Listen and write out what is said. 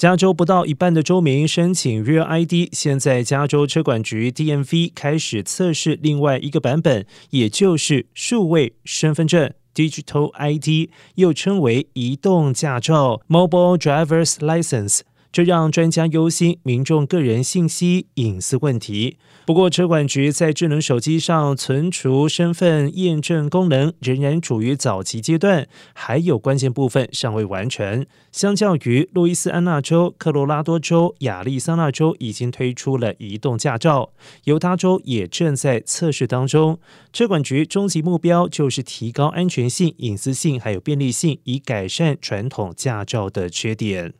加州不到一半的州民申请 Real ID，现在加州车管局 DMV 开始测试另外一个版本，也就是数位身份证 （Digital ID），又称为移动驾照 （Mobile Driver's License）。这让专家忧心民众个人信息隐私问题。不过，车管局在智能手机上存储身份验证功能仍然处于早期阶段，还有关键部分尚未完成。相较于路易斯安那州、科罗拉多州、亚利桑那州已经推出了移动驾照，犹他州也正在测试当中。车管局终极目标就是提高安全性、隐私性还有便利性，以改善传统驾照的缺点。